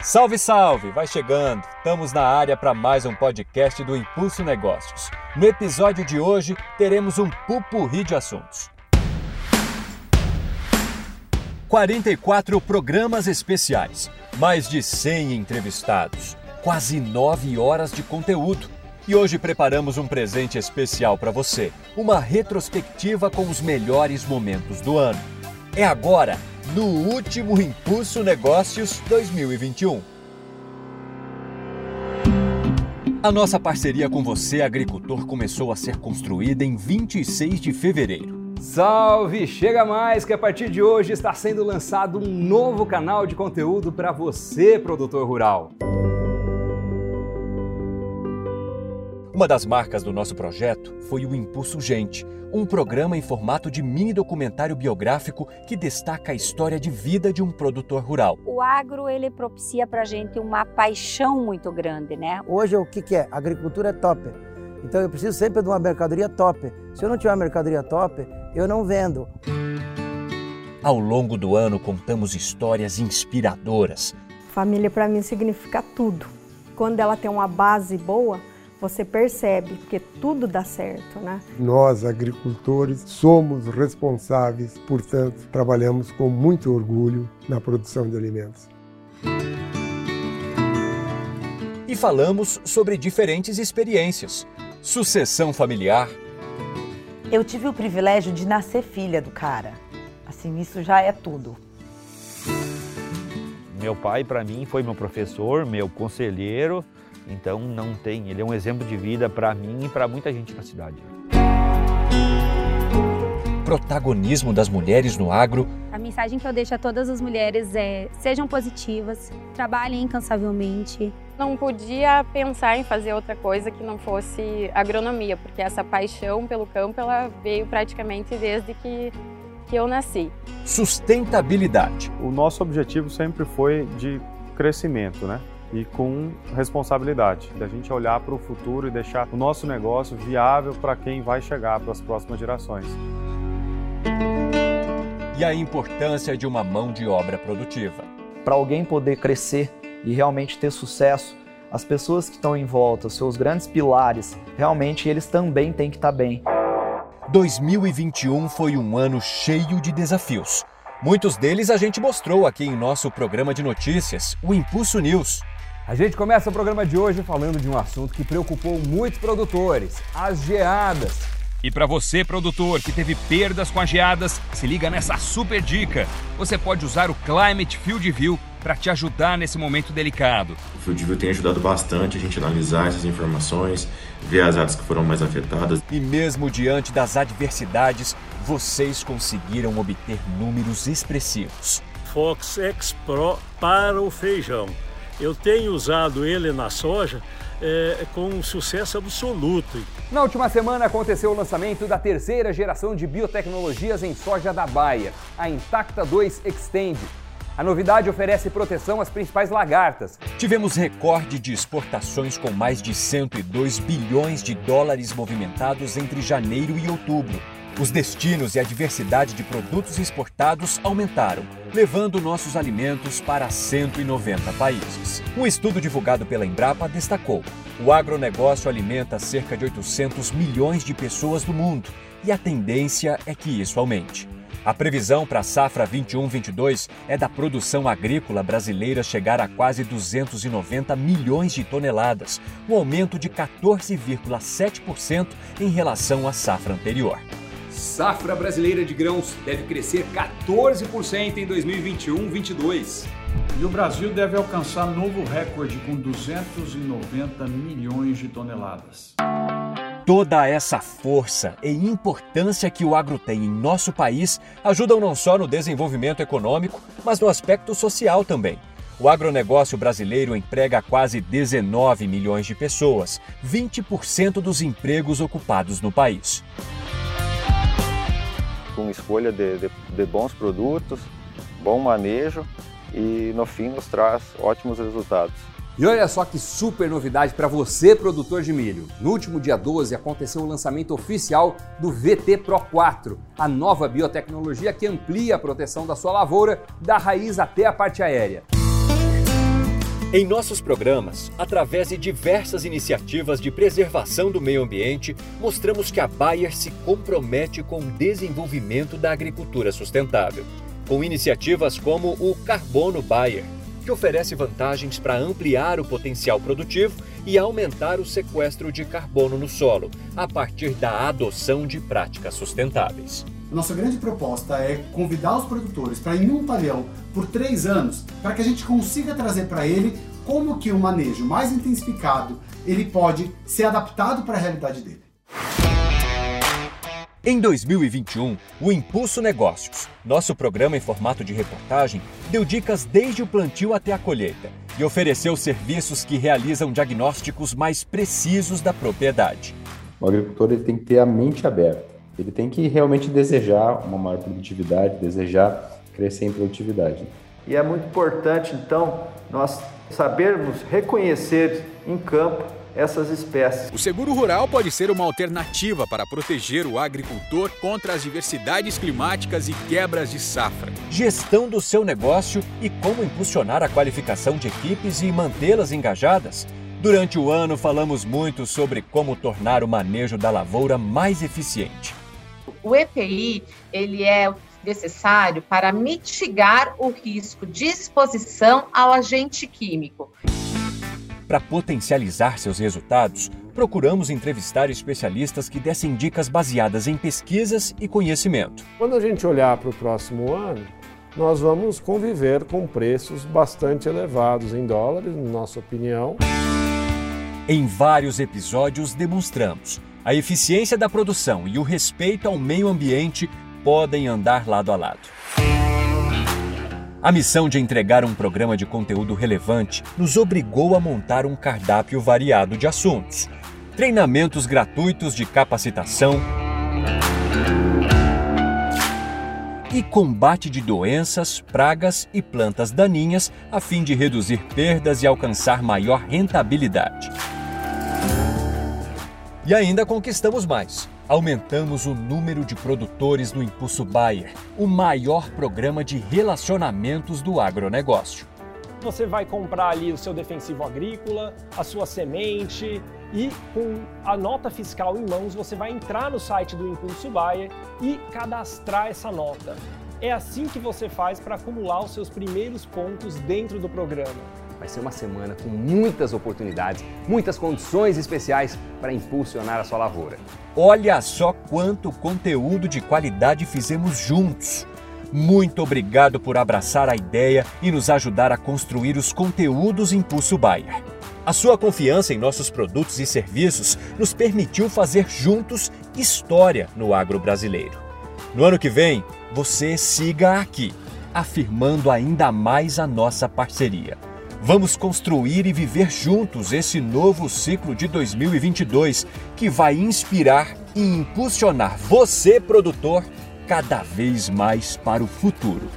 Salve, salve! Vai chegando! Estamos na área para mais um podcast do Impulso Negócios. No episódio de hoje, teremos um pupurri de assuntos. 44 programas especiais, mais de 100 entrevistados, quase 9 horas de conteúdo. E hoje preparamos um presente especial para você, uma retrospectiva com os melhores momentos do ano. É agora! No último Impulso Negócios 2021. A nossa parceria com você, agricultor, começou a ser construída em 26 de fevereiro. Salve! Chega mais que a partir de hoje está sendo lançado um novo canal de conteúdo para você, produtor rural. Uma das marcas do nosso projeto foi o Impulso Gente, um programa em formato de mini documentário biográfico que destaca a história de vida de um produtor rural. O agro ele propicia para a gente uma paixão muito grande, né? Hoje o que, que é? agricultura é top. Então eu preciso sempre de uma mercadoria top. Se eu não tiver uma mercadoria top, eu não vendo. Ao longo do ano contamos histórias inspiradoras. Família para mim significa tudo. Quando ela tem uma base boa, você percebe que tudo dá certo, né? Nós, agricultores, somos responsáveis, portanto, trabalhamos com muito orgulho na produção de alimentos. E falamos sobre diferentes experiências, sucessão familiar. Eu tive o privilégio de nascer filha do cara. Assim, isso já é tudo. Meu pai, para mim, foi meu professor, meu conselheiro, então não tem, ele é um exemplo de vida para mim e para muita gente na cidade. Protagonismo das mulheres no agro. A mensagem que eu deixo a todas as mulheres é: sejam positivas, trabalhem incansavelmente. Não podia pensar em fazer outra coisa que não fosse agronomia, porque essa paixão pelo campo ela veio praticamente desde que que eu nasci. Sustentabilidade. O nosso objetivo sempre foi de crescimento, né? E com responsabilidade, da gente olhar para o futuro e deixar o nosso negócio viável para quem vai chegar para as próximas gerações. E a importância de uma mão de obra produtiva. Para alguém poder crescer e realmente ter sucesso, as pessoas que estão em volta, os seus grandes pilares, realmente eles também têm que estar tá bem. 2021 foi um ano cheio de desafios. Muitos deles a gente mostrou aqui em nosso programa de notícias, o Impulso News. A gente começa o programa de hoje falando de um assunto que preocupou muitos produtores: as geadas. E para você, produtor, que teve perdas com as geadas, se liga nessa super dica. Você pode usar o Climate Field View para te ajudar nesse momento delicado. O Field View tem ajudado bastante a gente a analisar essas informações, ver as áreas que foram mais afetadas. E mesmo diante das adversidades, vocês conseguiram obter números expressivos. Fox X Pro para o feijão eu tenho usado ele na soja é, com um sucesso absoluto. Na última semana aconteceu o lançamento da terceira geração de biotecnologias em soja da Baia, a Intacta 2 Extend. A novidade oferece proteção às principais lagartas. Tivemos recorde de exportações com mais de 102 bilhões de dólares movimentados entre janeiro e outubro. Os destinos e a diversidade de produtos exportados aumentaram, levando nossos alimentos para 190 países. Um estudo divulgado pela Embrapa destacou: o agronegócio alimenta cerca de 800 milhões de pessoas no mundo e a tendência é que isso aumente. A previsão para a safra 21-22 é da produção agrícola brasileira chegar a quase 290 milhões de toneladas, um aumento de 14,7% em relação à safra anterior safra brasileira de grãos deve crescer 14% em 2021-22. E o Brasil deve alcançar novo recorde com 290 milhões de toneladas. Toda essa força e importância que o agro tem em nosso país ajudam não só no desenvolvimento econômico, mas no aspecto social também. O agronegócio brasileiro emprega quase 19 milhões de pessoas, 20% dos empregos ocupados no país com escolha de, de, de bons produtos, bom manejo e no fim nos traz ótimos resultados. E olha só que super novidade para você, produtor de milho. No último dia 12 aconteceu o lançamento oficial do VT Pro 4, a nova biotecnologia que amplia a proteção da sua lavoura, da raiz até a parte aérea. Em nossos programas, através de diversas iniciativas de preservação do meio ambiente, mostramos que a Bayer se compromete com o desenvolvimento da agricultura sustentável, com iniciativas como o Carbono Bayer, que oferece vantagens para ampliar o potencial produtivo e aumentar o sequestro de carbono no solo, a partir da adoção de práticas sustentáveis. Nossa grande proposta é convidar os produtores para ir num pavilhão por três anos, para que a gente consiga trazer para ele como que o manejo mais intensificado ele pode ser adaptado para a realidade dele. Em 2021, o Impulso Negócios, nosso programa em formato de reportagem, deu dicas desde o plantio até a colheita e ofereceu serviços que realizam diagnósticos mais precisos da propriedade. O agricultor ele tem que ter a mente aberta, ele tem que realmente desejar uma maior produtividade, desejar crescer em produtividade. E é muito importante, então, nós sabermos reconhecer em campo essas espécies. O seguro rural pode ser uma alternativa para proteger o agricultor contra as diversidades climáticas e quebras de safra. Gestão do seu negócio e como impulsionar a qualificação de equipes e mantê-las engajadas. Durante o ano, falamos muito sobre como tornar o manejo da lavoura mais eficiente. O EPI ele é necessário para mitigar o risco de exposição ao agente químico. Para potencializar seus resultados, procuramos entrevistar especialistas que dessem dicas baseadas em pesquisas e conhecimento. Quando a gente olhar para o próximo ano, nós vamos conviver com preços bastante elevados em dólares, na nossa opinião. Em vários episódios, demonstramos a eficiência da produção e o respeito ao meio ambiente podem andar lado a lado. A missão de entregar um programa de conteúdo relevante nos obrigou a montar um cardápio variado de assuntos. Treinamentos gratuitos de capacitação e combate de doenças, pragas e plantas daninhas a fim de reduzir perdas e alcançar maior rentabilidade. E ainda conquistamos mais. Aumentamos o número de produtores no Impulso Bayer, o maior programa de relacionamentos do agronegócio. Você vai comprar ali o seu defensivo agrícola, a sua semente e com a nota fiscal em mãos você vai entrar no site do Impulso Bayer e cadastrar essa nota. É assim que você faz para acumular os seus primeiros pontos dentro do programa. Vai ser uma semana com muitas oportunidades, muitas condições especiais para impulsionar a sua lavoura. Olha só quanto conteúdo de qualidade fizemos juntos. Muito obrigado por abraçar a ideia e nos ajudar a construir os conteúdos Impulso Bayer. A sua confiança em nossos produtos e serviços nos permitiu fazer juntos história no agro brasileiro. No ano que vem, você siga aqui, afirmando ainda mais a nossa parceria. Vamos construir e viver juntos esse novo ciclo de 2022 que vai inspirar e impulsionar você, produtor, cada vez mais para o futuro.